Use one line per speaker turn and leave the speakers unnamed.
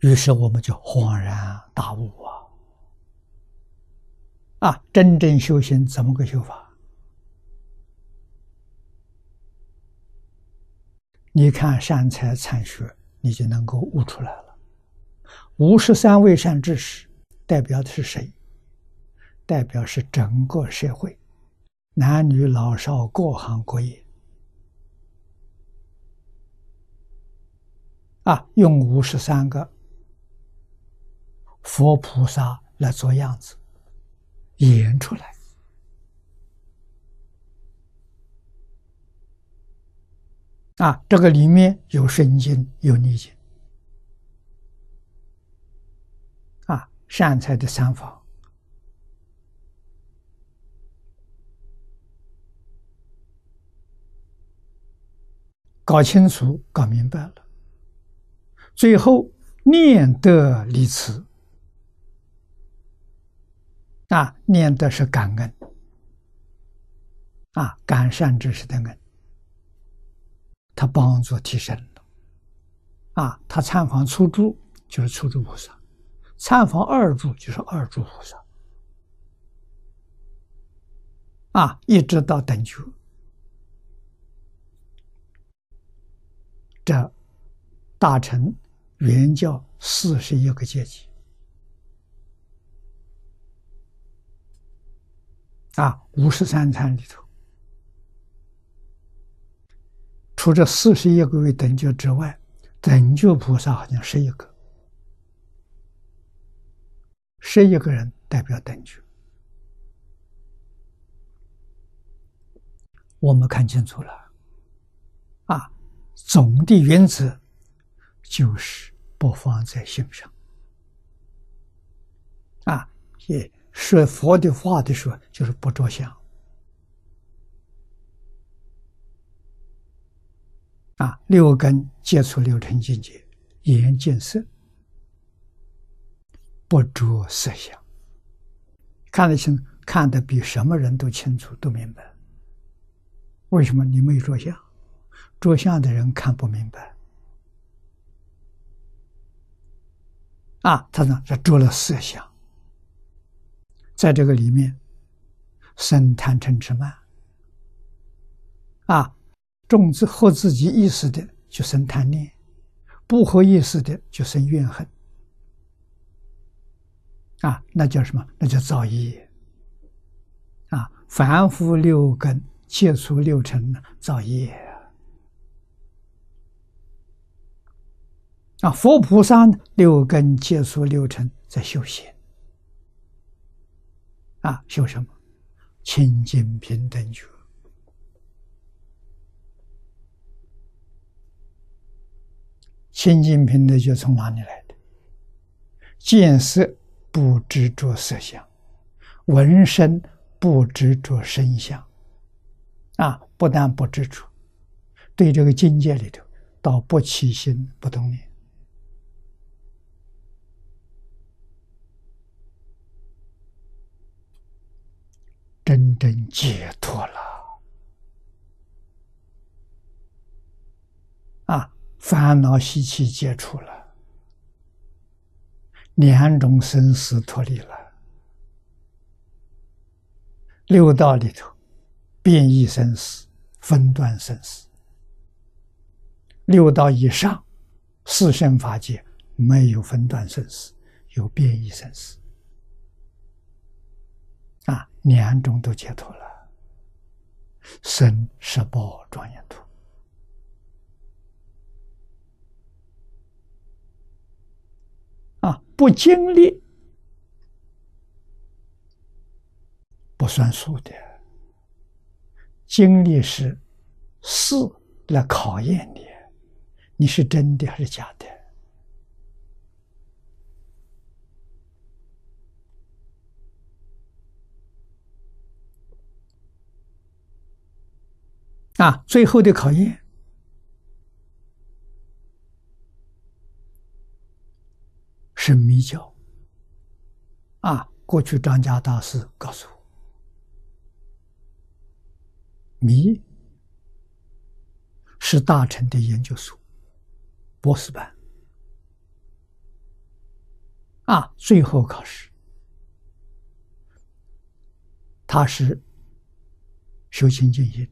于是我们就恍然大悟啊！啊，真正修行怎么个修法？你看善财参学，你就能够悟出来了。五十三位善知识代表的是谁？代表是整个社会，男女老少各行各业。啊，用五十三个。佛菩萨来做样子，演出来啊！这个里面有顺境，有逆境啊！善财的三法，搞清楚、搞明白了，最后念得离慈。啊，念的是感恩，啊，感善知识的恩，他帮助提升了，啊，他参访初住就是初住菩萨，参访二住就是二住菩萨，啊，一直到等觉，这大乘原教四十一个阶级。啊，五十三参里头，除这四十一个位等觉之外，等觉菩萨好像十一个，十一个人代表等觉。我们看清楚了，啊，总的原则就是不放在心上，啊，也。说佛的话的时候，就是不着相啊。六根接触六尘境界，眼见色，不着色相，看得清，看得比什么人都清楚，都明白。为什么你没有着相？着相的人看不明白啊。他呢，他着了色相。在这个里面，生贪嗔痴慢，啊，种子合自己意识的就生贪念，不合意识的就生怨恨，啊，那叫什么？那叫造业，啊，凡夫六根接触六尘造业，啊，佛菩萨六根接触六尘在修行。啊，修什么？清净平等觉。清净平等觉从哪里来的？见色不执着色相，闻声不执着声相。啊，不但不执着，对这个境界里头，到不起心不动念。真解脱了啊！烦恼习气解除了，两种生死脱离了，六道里头变异生死、分段生死；六道以上四圣法界没有分段生死，有变异生死。啊，两种都解脱了，生十报庄严土。啊，不经历不算数的，经历是事来考验你，你是真的还是假的。啊，最后的考验是迷教。啊，过去张家大师告诉我，迷是大臣的研究所，博士班。啊，最后考试，他是修清净心，